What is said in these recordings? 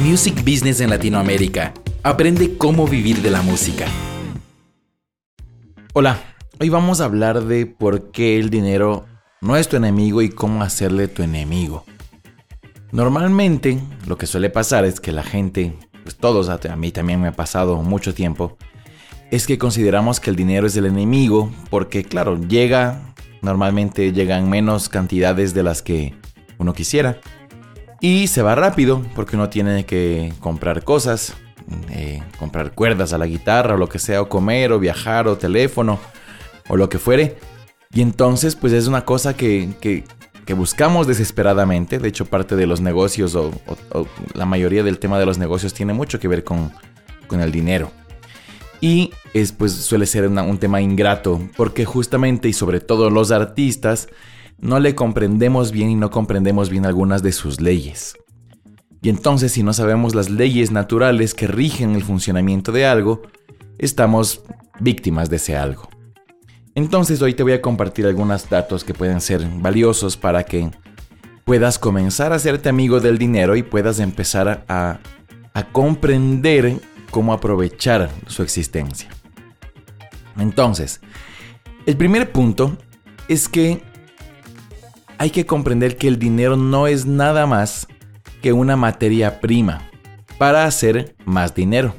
Music Business en Latinoamérica. Aprende cómo vivir de la música. Hola, hoy vamos a hablar de por qué el dinero no es tu enemigo y cómo hacerle tu enemigo. Normalmente lo que suele pasar es que la gente, pues todos, a mí también me ha pasado mucho tiempo, es que consideramos que el dinero es el enemigo porque claro, llega, normalmente llegan menos cantidades de las que uno quisiera y se va rápido porque uno tiene que comprar cosas, eh, comprar cuerdas a la guitarra o lo que sea, o comer o viajar o teléfono o lo que fuere. Y entonces pues es una cosa que, que, buscamos desesperadamente. De hecho parte de los negocios o, la mayoría del tema de los negocios tiene mucho que ver con, con el dinero. Y es, pues, suele ser un tema ingrato, porque justamente y sobre todo los artistas no le comprendemos bien y no comprendemos bien algunas de sus leyes. Y entonces si no sabemos las leyes naturales que rigen el funcionamiento de algo, estamos víctimas de ese algo. Entonces hoy te voy a compartir algunos datos que pueden ser valiosos para que puedas comenzar a hacerte amigo del dinero y puedas empezar a, a comprender cómo aprovechar su existencia. Entonces, el primer punto es que hay que comprender que el dinero no es nada más que una materia prima para hacer más dinero.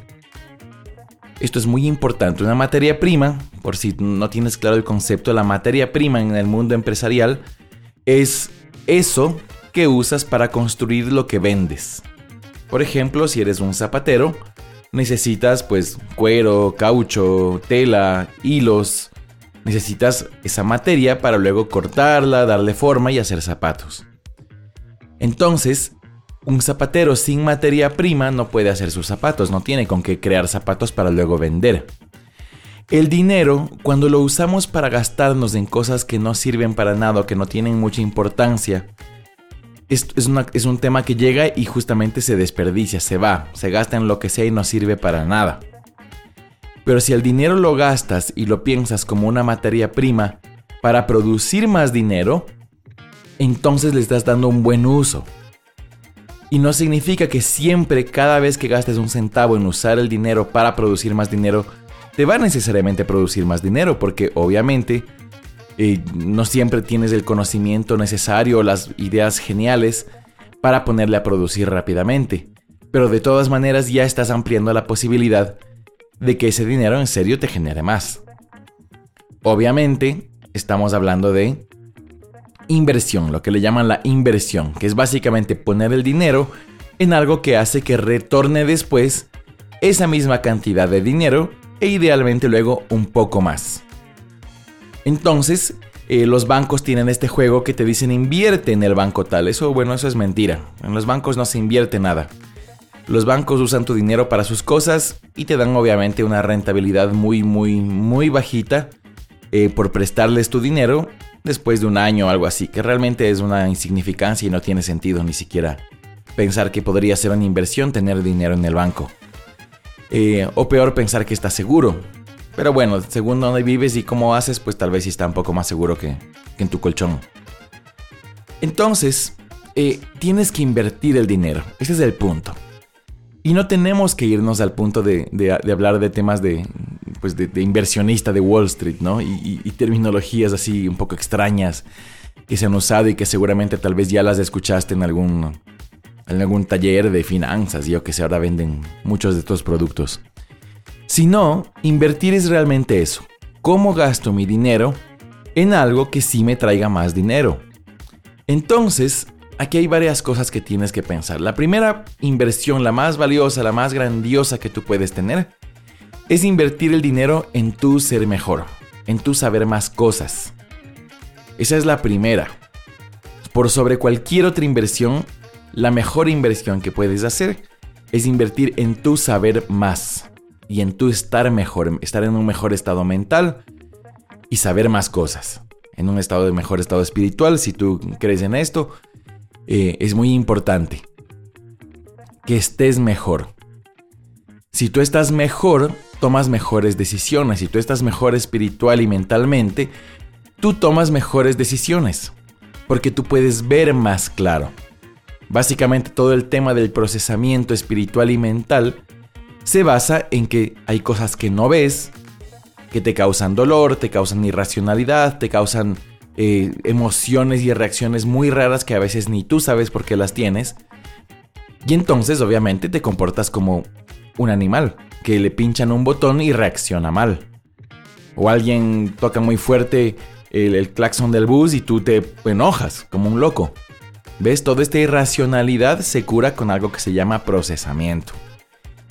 Esto es muy importante. Una materia prima, por si no tienes claro el concepto, la materia prima en el mundo empresarial es eso que usas para construir lo que vendes. Por ejemplo, si eres un zapatero, necesitas pues cuero, caucho, tela, hilos. Necesitas esa materia para luego cortarla, darle forma y hacer zapatos. Entonces, un zapatero sin materia prima no puede hacer sus zapatos, no tiene con qué crear zapatos para luego vender. El dinero, cuando lo usamos para gastarnos en cosas que no sirven para nada o que no tienen mucha importancia, es, es, un tema que llega y justamente se desperdicia, se va, se gasta en lo que sea y no sirve para nada. Pero si el dinero lo gastas y lo piensas como una materia prima para producir más dinero, entonces le estás dando un buen uso. Y no significa que siempre, cada vez que gastes un centavo en usar el dinero para producir más dinero, te va necesariamente a producir más dinero, porque obviamente no siempre tienes el conocimiento necesario o las ideas geniales para ponerle a producir rápidamente. Pero de todas maneras ya estás ampliando la posibilidad de que ese dinero en serio te genere más. Obviamente, estamos hablando de inversión, lo que le llaman la inversión, que es básicamente poner el dinero en algo que hace que retorne después esa misma cantidad de dinero e idealmente luego un poco más. Entonces, eh, los bancos tienen este juego que te dicen invierte en el banco tal. Eso, bueno, eso es mentira. En los bancos no se invierte nada. Los bancos usan tu dinero para sus cosas y te dan obviamente una rentabilidad muy, muy, muy bajita eh, por prestarles tu dinero después de un año o algo así, que realmente es una insignificancia y no tiene sentido ni siquiera pensar que podría ser una inversión tener dinero en el banco. Eh, o peor pensar que está seguro. Pero bueno, según dónde vives y cómo haces, pues tal vez sí está un poco más seguro que, en tu colchón. Entonces, eh, tienes que invertir el dinero. Ese es el punto. Y no tenemos que irnos al punto de, hablar de temas de, pues de, inversionista de Wall Street, ¿no? Y, terminologías así un poco extrañas que se han usado y que seguramente tal vez ya las escuchaste en algún, en algún taller de finanzas, yo que sé, ahora venden muchos de estos productos. Si no, invertir es realmente eso. ¿Cómo gasto mi dinero en algo que sí me traiga más dinero? Entonces, aquí hay varias cosas que tienes que pensar. La primera inversión, la más valiosa, la más grandiosa que tú puedes tener, es invertir el dinero en tu ser mejor, en tu saber más cosas. Esa es la primera. Por sobre cualquier otra inversión, la mejor inversión que puedes hacer es invertir en tu saber más y en tu estar mejor, estar en un mejor estado mental y saber más cosas. En un estado de mejor estado espiritual, si tú crees en esto, eh, es muy importante que estés mejor. Si tú estás mejor, tomas mejores decisiones. Si tú estás mejor espiritual y mentalmente, tú tomas mejores decisiones. Porque tú puedes ver más claro. Básicamente todo el tema del procesamiento espiritual y mental se basa en que hay cosas que no ves, que te causan dolor, te causan irracionalidad, te causan eh, emociones y reacciones muy raras que a veces ni tú sabes por qué las tienes. Y entonces obviamente te comportas como un animal, que le pinchan un botón y reacciona mal. O alguien toca muy fuerte el, el claxon del bus y tú te enojas como un loco. ¿Ves? Toda esta irracionalidad se cura con algo que se llama procesamiento.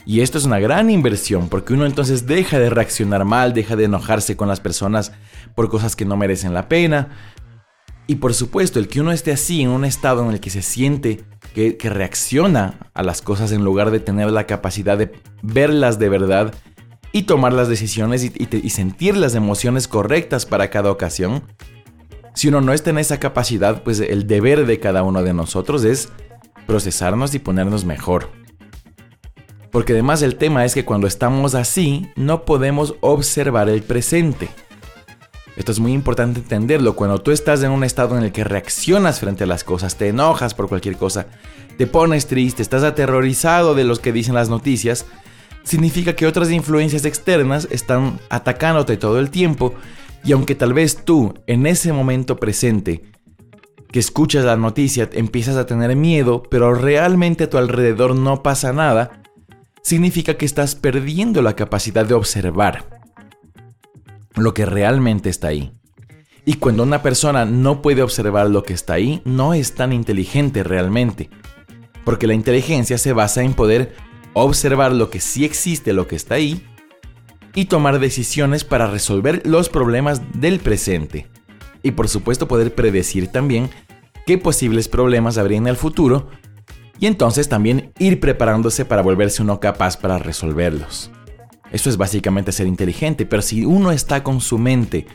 Y esto es una gran inversión porque uno entonces deja de reaccionar mal, deja de enojarse con las personas por cosas que no merecen la pena. Y por supuesto, el que uno esté así, en un estado en el que se siente que, reacciona a las cosas en lugar de tener la capacidad de verlas de verdad y tomar las decisiones y, y sentir las emociones correctas para cada ocasión, si uno no está en esa capacidad, pues el deber de cada uno de nosotros es procesarnos y ponernos mejor. Porque además el tema es que cuando estamos así, no podemos observar el presente. Esto es muy importante entenderlo. Cuando tú estás en un estado en el que reaccionas frente a las cosas, te enojas por cualquier cosa, te pones triste, estás aterrorizado de los que dicen las noticias, significa que otras influencias externas están atacándote todo el tiempo y aunque tal vez tú, en ese momento presente, que escuchas la noticia, empiezas a tener miedo, pero realmente a tu alrededor no pasa nada, significa que estás perdiendo la capacidad de observar lo que realmente está ahí. Y cuando una persona no puede observar lo que está ahí, no es tan inteligente realmente. Porque la inteligencia se basa en poder observar lo que sí existe, lo que está ahí, y tomar decisiones para resolver los problemas del presente. Y por supuesto poder predecir también qué posibles problemas habría en el futuro y entonces también ir preparándose para volverse uno capaz para resolverlos. Eso es básicamente ser inteligente, pero si uno está con su mente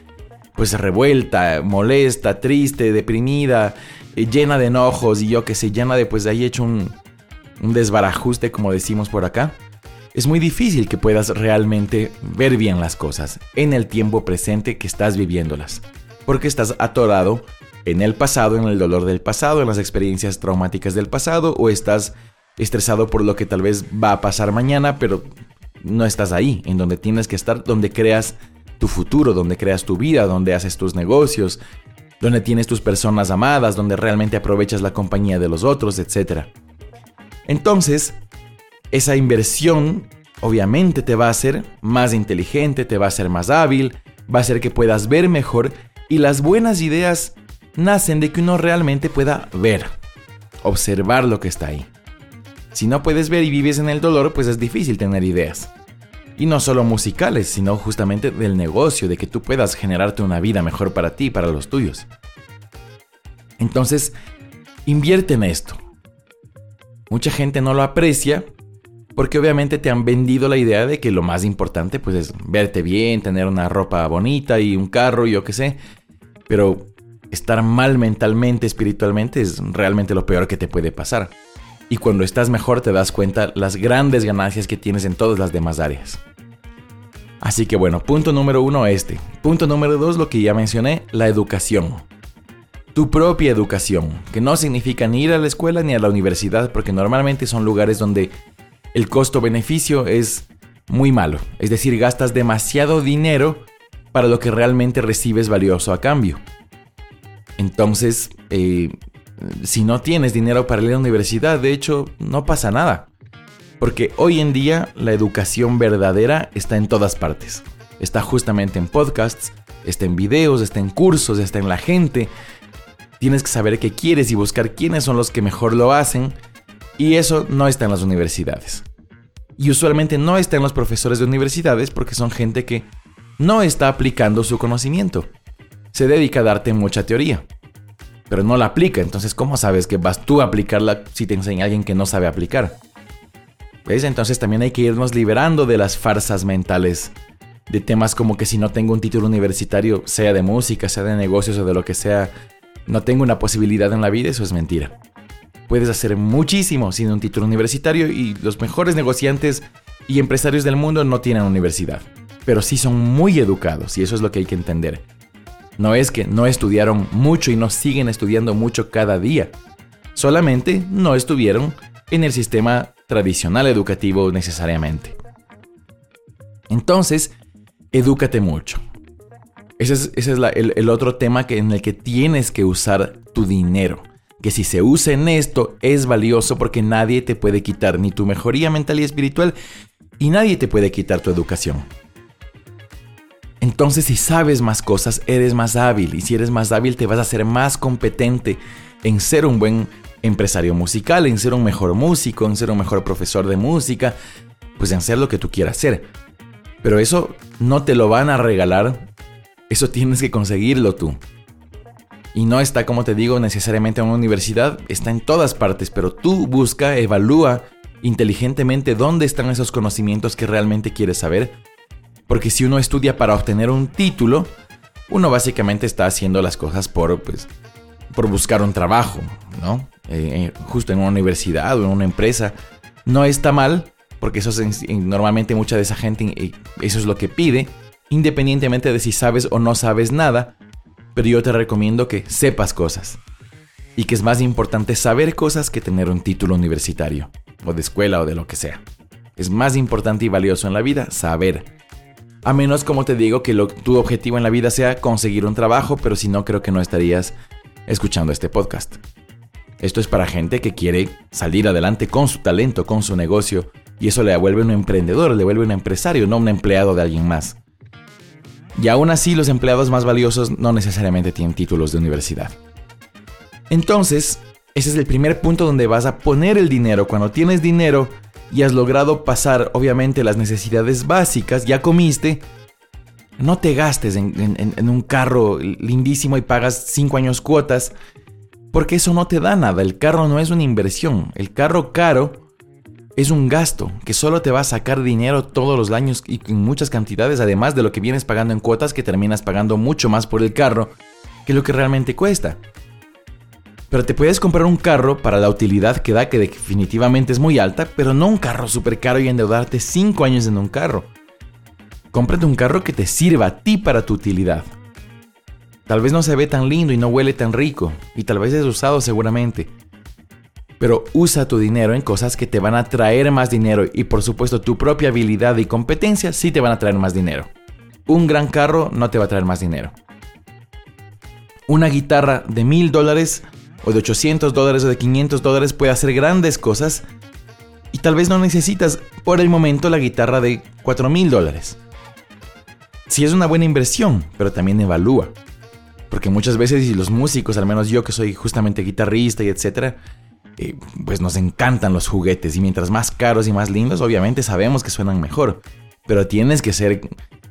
pues revuelta, molesta, triste, deprimida, eh, llena de enojos y yo que sé, llena de pues ahí hecho un, un desbarajuste como decimos por acá, es muy difícil que puedas realmente ver bien las cosas en el tiempo presente que estás viviéndolas, porque estás atorado en el pasado, en el dolor del pasado, en las experiencias traumáticas del pasado, o estás estresado por lo que tal vez va a pasar mañana, pero no estás ahí, en donde tienes que estar, donde creas tu futuro, donde creas tu vida, donde haces tus negocios, donde tienes tus personas amadas, donde realmente aprovechas la compañía de los otros, etc. Entonces, esa inversión obviamente te va a hacer más inteligente, te va a hacer más hábil, va a hacer que puedas ver mejor y las buenas ideas nacen de que uno realmente pueda ver, observar lo que está ahí. Si no puedes ver y vives en el dolor, pues es difícil tener ideas. Y no solo musicales, sino justamente del negocio, de que tú puedas generarte una vida mejor para ti y para los tuyos. Entonces, invierte en esto. Mucha gente no lo aprecia porque obviamente te han vendido la idea de que lo más importante pues es verte bien, tener una ropa bonita y un carro yo qué sé. Pero estar mal mentalmente, espiritualmente es realmente lo peor que te puede pasar. Y cuando estás mejor te das cuenta las grandes ganancias que tienes en todas las demás áreas. Así que bueno, punto número uno este. Punto número dos, lo que ya mencioné, la educación. Tu propia educación, que no significa ni ir a la escuela ni a la universidad, porque normalmente son lugares donde el costo-beneficio es muy malo. Es decir, gastas demasiado dinero para lo que realmente recibes valioso a cambio. Entonces, eh, si no tienes dinero para ir a la universidad, de hecho, no pasa nada. Porque hoy en día la educación verdadera está en todas partes. Está justamente en podcasts, está en videos, está en cursos, está en la gente. Tienes que saber qué quieres y buscar quiénes son los que mejor lo hacen y eso no está en las universidades. Y usualmente no está en los profesores de universidades porque son gente que no está aplicando su conocimiento. Se dedica a darte mucha teoría, pero no la aplica. Entonces, ¿cómo sabes que vas tú a aplicarla si te enseña alguien que no sabe aplicar? ¿Ves? Entonces también hay que irnos liberando de las farsas mentales de temas como que si no tengo un título universitario, sea de música, sea de negocios o de lo que sea, no tengo una posibilidad en la vida, eso es mentira puedes hacer muchísimo sin un título universitario y los mejores negociantes y empresarios del mundo no tienen universidad, pero sí son muy educados y eso es lo que hay que entender. No es que no estudiaron mucho y no siguen estudiando mucho cada día, solamente no estuvieron en el sistema tradicional educativo necesariamente. Entonces, edúcate mucho. Ese es, el, el, otro tema que, en el que tienes que usar tu dinero. Que si se usa en esto es valioso porque nadie te puede quitar ni tu mejoría mental y espiritual y nadie te puede quitar tu educación. Entonces si sabes más cosas, eres más hábil y si eres más hábil te vas a ser más competente en ser un buen empresario musical, en ser un mejor músico, en ser un mejor profesor de música, pues en ser lo que tú quieras ser. Pero eso no te lo van a regalar, eso tienes que conseguirlo tú. Y no está, como te digo, necesariamente en una universidad, está en todas partes, pero tú busca, evalúa inteligentemente dónde están esos conocimientos que realmente quieres saber. Porque si uno estudia para obtener un título, uno básicamente está haciendo las cosas por, pues, por buscar un trabajo, ¿no? Eh, eh, justo en una universidad o en una empresa. No está mal, porque eso es, normalmente mucha de esa gente eso es lo que pide, independientemente de si sabes o no sabes nada, pero yo te recomiendo que sepas cosas. Y que es más importante saber cosas que tener un título universitario, o de escuela o de lo que sea. Es más importante y valioso en la vida saber. A menos, como te digo, que tu objetivo en la vida sea conseguir un trabajo, pero si no, creo que no estarías escuchando este podcast. Esto es para gente que quiere salir adelante con su talento, con su negocio, y eso le vuelve un emprendedor, le vuelve un empresario, no un empleado de alguien más. Y aún así los empleados más valiosos no necesariamente tienen títulos de universidad. Entonces, ese es el primer punto donde vas a poner el dinero. Cuando tienes dinero y has logrado pasar obviamente las necesidades básicas, ya comiste, no te gastes en, un carro lindísimo y pagas 5 años cuotas, porque eso no te da nada. El carro no es una inversión. El carro caro es un gasto que solo te va a sacar dinero todos los años y en muchas cantidades, además de lo que vienes pagando en cuotas, que terminas pagando mucho más por el carro que lo que realmente cuesta. Pero te puedes comprar un carro para la utilidad que da, que definitivamente es muy alta, pero no un carro súper caro y endeudarte 5 años en un carro. Cómprate un carro que te sirva a ti para tu utilidad. Tal vez no se ve tan lindo y no huele tan rico, y tal vez es usado seguramente, pero usa tu dinero en cosas que te van a traer más dinero y por supuesto tu propia habilidad y competencia sí te van a traer más dinero. Un gran carro no te va a traer más dinero. Una guitarra de mil dólares o de 800 dólares o de 500 dólares puede hacer grandes cosas y tal vez no necesitas por el momento la guitarra de 4 mil dólares. Sí es una buena inversión, pero también evalúa. Porque muchas veces, y los músicos, al menos yo que soy justamente guitarrista y etcétera, eh, pues nos encantan los juguetes y mientras más caros y más lindos, obviamente sabemos que suenan mejor. Pero tienes que ser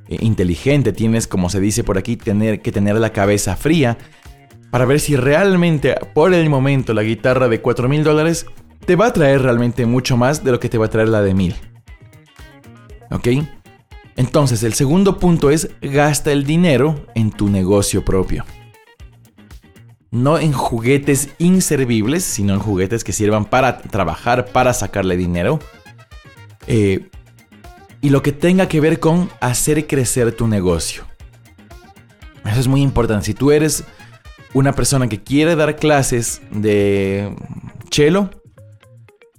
eh, inteligente, tienes, como se dice por aquí, tener que tener la cabeza fría para ver si realmente por el momento la guitarra de 4 mil dólares te va a traer realmente mucho más de lo que te va a traer la de mil. ¿Ok? Entonces, el segundo punto es gasta el dinero en tu negocio propio no en juguetes inservibles, sino en juguetes que sirvan para trabajar, para sacarle dinero. Eh, y lo que tenga que ver con hacer crecer tu negocio. Eso es muy importante. Si tú eres una persona que quiere dar clases de chelo,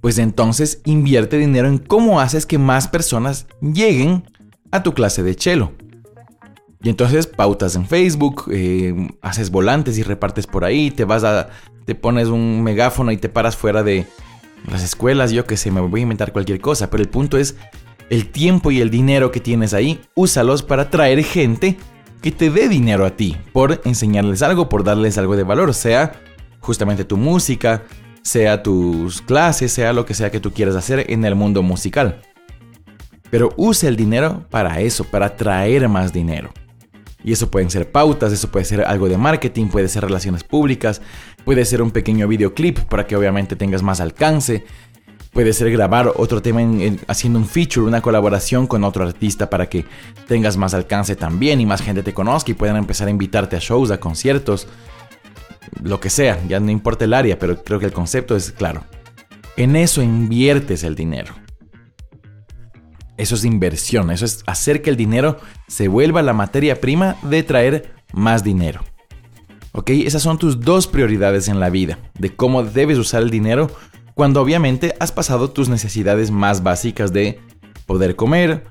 pues entonces invierte dinero en cómo haces que más personas lleguen a tu clase de chelo. Y entonces pautas en Facebook, eh, haces volantes y repartes por ahí, te vas a, te pones un megáfono y te paras fuera de las escuelas, yo que sé, me voy a inventar cualquier cosa, pero el punto es el tiempo y el dinero que tienes ahí, úsalos para traer gente que te dé dinero a ti, por enseñarles algo, por darles algo de valor, sea justamente tu música, sea tus clases, sea lo que sea que tú quieras hacer en el mundo musical. Pero usa el dinero para eso, para traer más dinero. Y eso pueden ser pautas, eso puede ser algo de marketing, puede ser relaciones públicas, puede ser un pequeño videoclip para que obviamente tengas más alcance. Puede ser grabar otro tema haciendo un feature, una colaboración con otro artista para que tengas más alcance también y más gente te conozca y puedan empezar a invitarte a shows, a conciertos, lo que sea, ya no importa el área, pero creo que el concepto es claro. En eso inviertes el dinero. Eso es inversión, eso es hacer que el dinero se vuelva la materia prima de traer más dinero. ¿Ok? Esas son tus dos prioridades en la vida, de cómo debes usar el dinero cuando obviamente has pasado tus necesidades más básicas de poder comer,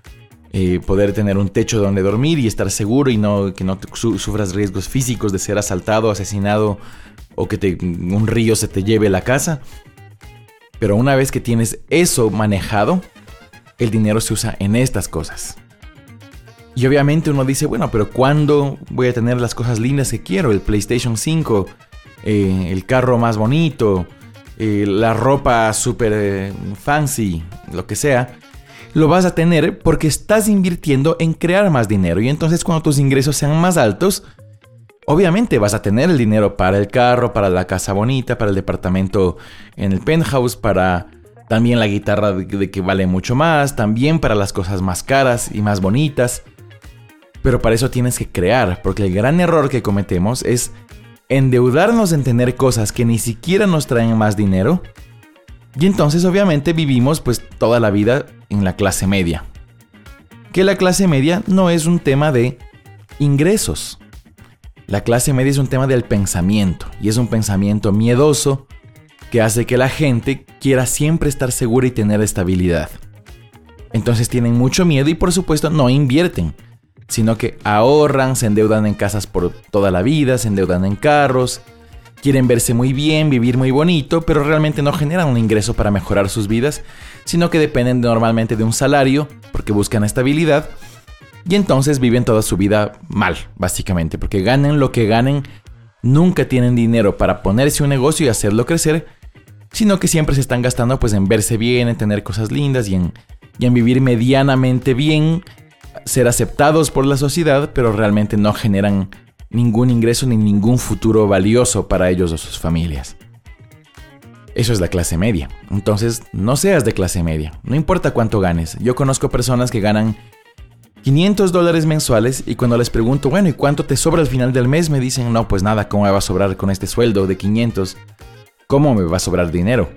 eh, poder tener un techo donde dormir y estar seguro y no, que no sufras riesgos físicos de ser asaltado, asesinado o que un río se te lleve la casa. Pero una vez que tienes eso manejado, el dinero se usa en estas cosas. Y obviamente uno dice, bueno, pero ¿cuándo voy a tener las cosas lindas que quiero? El PlayStation 5, eh, el carro más bonito, la ropa super eh, fancy, lo que sea. Lo vas a tener porque estás invirtiendo en crear más dinero. Y entonces cuando tus ingresos sean más altos, obviamente vas a tener el dinero para el carro, para la casa bonita, para el departamento en el penthouse, para también la guitarra de que vale mucho más, también para las cosas más caras y más bonitas. Pero para eso tienes que crear, porque el gran error que cometemos es endeudarnos en tener cosas que ni siquiera nos traen más dinero. Y entonces obviamente vivimos pues toda la vida en la clase media. Que la clase media no es un tema de ingresos. La clase media es un tema del pensamiento y es un pensamiento miedoso que hace que la gente quiera siempre estar segura y tener estabilidad. Entonces tienen mucho miedo y por supuesto no invierten sino que ahorran, se endeudan en casas por toda la vida, se endeudan en carros, quieren verse muy bien, vivir muy bonito, pero realmente no generan un ingreso para mejorar sus vidas, sino que dependen normalmente de un salario, porque buscan estabilidad, y entonces viven toda su vida mal, básicamente, porque ganen lo que ganen, nunca tienen dinero para ponerse un negocio y hacerlo crecer, sino que siempre se están gastando pues en verse bien, en tener cosas lindas y en, y en vivir medianamente bien ser aceptados por la sociedad, pero realmente no generan ningún ingreso ni ningún futuro valioso para ellos o sus familias. Eso es la clase media. Entonces, no seas de clase media. No importa cuánto ganes. Yo conozco personas que ganan 500 dólares mensuales y cuando les pregunto, bueno, ¿y cuánto te sobra al final del mes? Me dicen, no, pues nada, ¿cómo me va a sobrar con este sueldo de 500? ¿Cómo me va a sobrar dinero?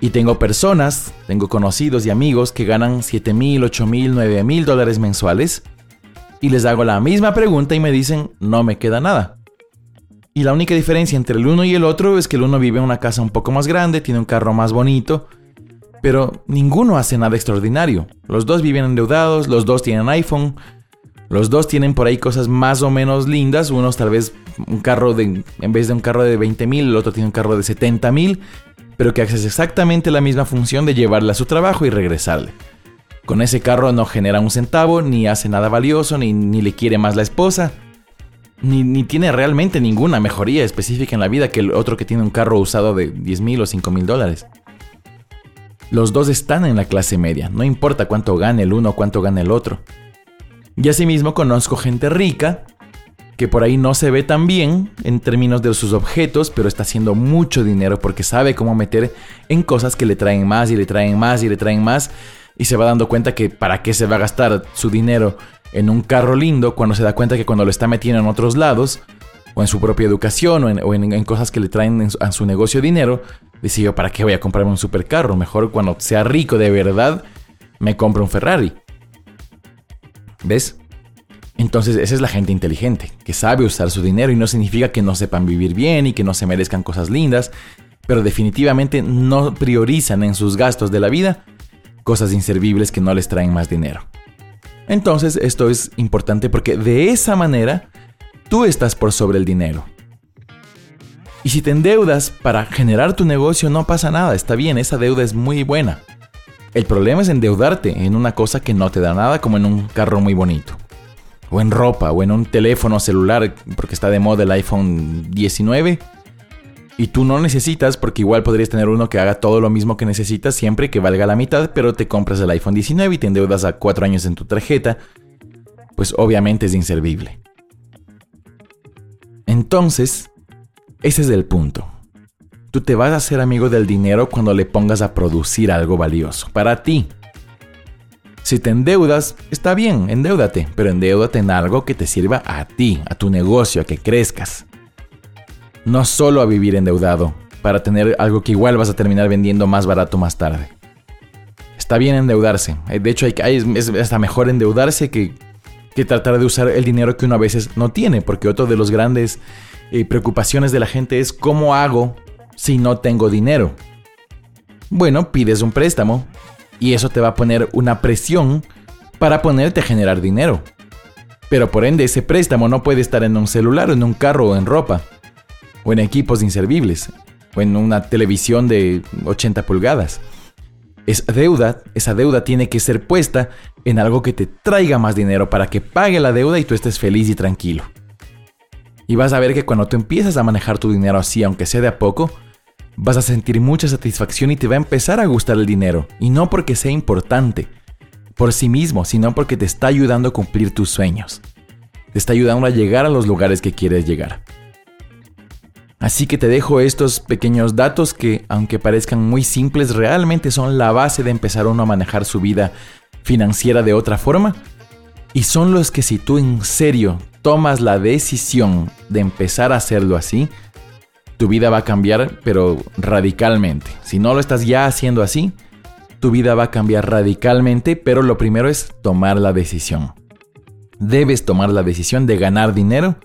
Y tengo personas, tengo conocidos y amigos que ganan 7 mil, 8 mil, 9 mil dólares mensuales. Y les hago la misma pregunta y me dicen, no me queda nada. Y la única diferencia entre el uno y el otro es que el uno vive en una casa un poco más grande, tiene un carro más bonito, pero ninguno hace nada extraordinario. Los dos viven endeudados, los dos tienen iPhone, los dos tienen por ahí cosas más o menos lindas, unos tal vez un carro de, en vez de un carro de 20 mil, el otro tiene un carro de 70 mil, pero que hace exactamente la misma función de llevarle a su trabajo y regresarle. Con ese carro no genera un centavo, ni hace nada valioso, ni, le quiere más la esposa, ni, tiene realmente ninguna mejoría específica en la vida que el otro que tiene un carro usado de 10 mil o 5 mil dólares. Los dos están en la clase media, no importa cuánto gane el uno o cuánto gane el otro. Y asimismo conozco gente rica que por ahí no se ve tan bien en términos de sus objetos, pero está haciendo mucho dinero porque sabe cómo meter en cosas que le traen más y le traen más y le traen más y se va dando cuenta que para qué se va a gastar su dinero en un carro lindo cuando se da cuenta que cuando lo está metiendo en otros lados o en su propia educación o en, cosas que le traen a su negocio dinero, dice yo, ¿para qué voy a comprarme un supercarro? Mejor cuando sea rico de verdad, me compro un Ferrari. ¿Ves? Entonces esa es la gente inteligente, que sabe usar su dinero y no significa que no sepan vivir bien y que no se merezcan cosas lindas, pero definitivamente no priorizan en sus gastos de la vida cosas inservibles que no les traen más dinero. Entonces esto es importante porque de esa manera tú estás por sobre el dinero. Y si te endeudas para generar tu negocio no pasa nada, está bien, esa deuda es muy buena. El problema es endeudarte en una cosa que no te da nada como en un carro muy bonito o en ropa, o en un teléfono celular, porque está de moda el iPhone 19. Y tú no necesitas, porque igual podrías tener uno que haga todo lo mismo que necesitas siempre que valga la mitad, pero te compras el iPhone 19 y te endeudas a 4 años en tu tarjeta, pues obviamente es inservible. Entonces, ese es el punto. Tú te vas a hacer amigo del dinero cuando le pongas a producir algo valioso para ti. Si te endeudas, está bien, endeudate, pero endeudate en algo que te sirva a ti, a tu negocio, a que crezcas. No solo a vivir endeudado, para tener algo que igual vas a terminar vendiendo más barato más tarde. Está bien endeudarse. Eh, de hecho, es hasta mejor endeudarse que, que tratar de usar el dinero que uno a veces no tiene, porque otro de los grandes eh, preocupaciones de la gente es ¿cómo hago si no tengo dinero? Bueno, pides un préstamo y eso te va a poner una presión para ponerte a generar dinero. Pero por ende ese préstamo no puede estar en un celular, en un carro o en ropa, o en equipos inservibles, o en una televisión de 80 pulgadas. Esa deuda, esa deuda tiene que ser puesta en algo que te traiga más dinero para que pague la deuda y tú estés feliz y tranquilo. Y vas a ver que cuando tú empiezas a manejar tu dinero así, aunque sea de a poco, vas a sentir mucha satisfacción y te va a empezar a gustar el dinero. Y no porque sea importante por sí mismo, sino porque te está ayudando a cumplir tus sueños. Te está ayudando a llegar a los lugares que quieres llegar. Así que te dejo estos pequeños datos que, aunque parezcan muy simples, realmente son la base de empezar uno a manejar su vida financiera de otra forma. Y son los que si tú en serio tomas la decisión de empezar a hacerlo así, tu vida va a cambiar, pero radicalmente. Si no lo estás ya haciendo así, tu vida va a cambiar radicalmente, pero lo primero es tomar la decisión. Debes tomar la decisión de ganar dinero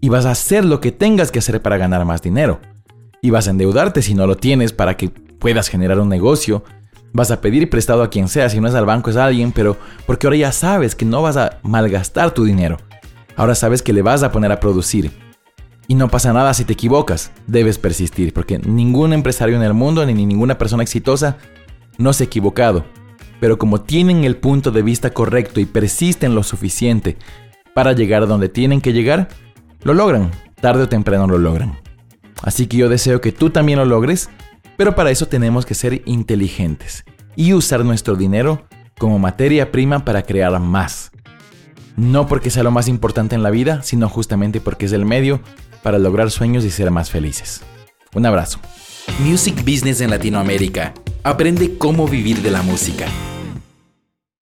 y vas a hacer lo que tengas que hacer para ganar más dinero. Y vas a endeudarte si no lo tienes para que puedas generar un negocio. Vas a pedir prestado a quien sea, si no es al banco es a alguien, pero porque ahora ya sabes que no vas a malgastar tu dinero. Ahora sabes que le vas a poner a producir. Y no pasa nada si te equivocas, debes persistir, porque ningún empresario en el mundo ni ninguna persona exitosa no se ha equivocado. Pero como tienen el punto de vista correcto y persisten lo suficiente para llegar a donde tienen que llegar, lo logran, tarde o temprano lo logran. Así que yo deseo que tú también lo logres, pero para eso tenemos que ser inteligentes y usar nuestro dinero como materia prima para crear más. No porque sea lo más importante en la vida, sino justamente porque es el medio para lograr sueños y ser más felices. Un abrazo. Music Business en Latinoamérica. Aprende cómo vivir de la música.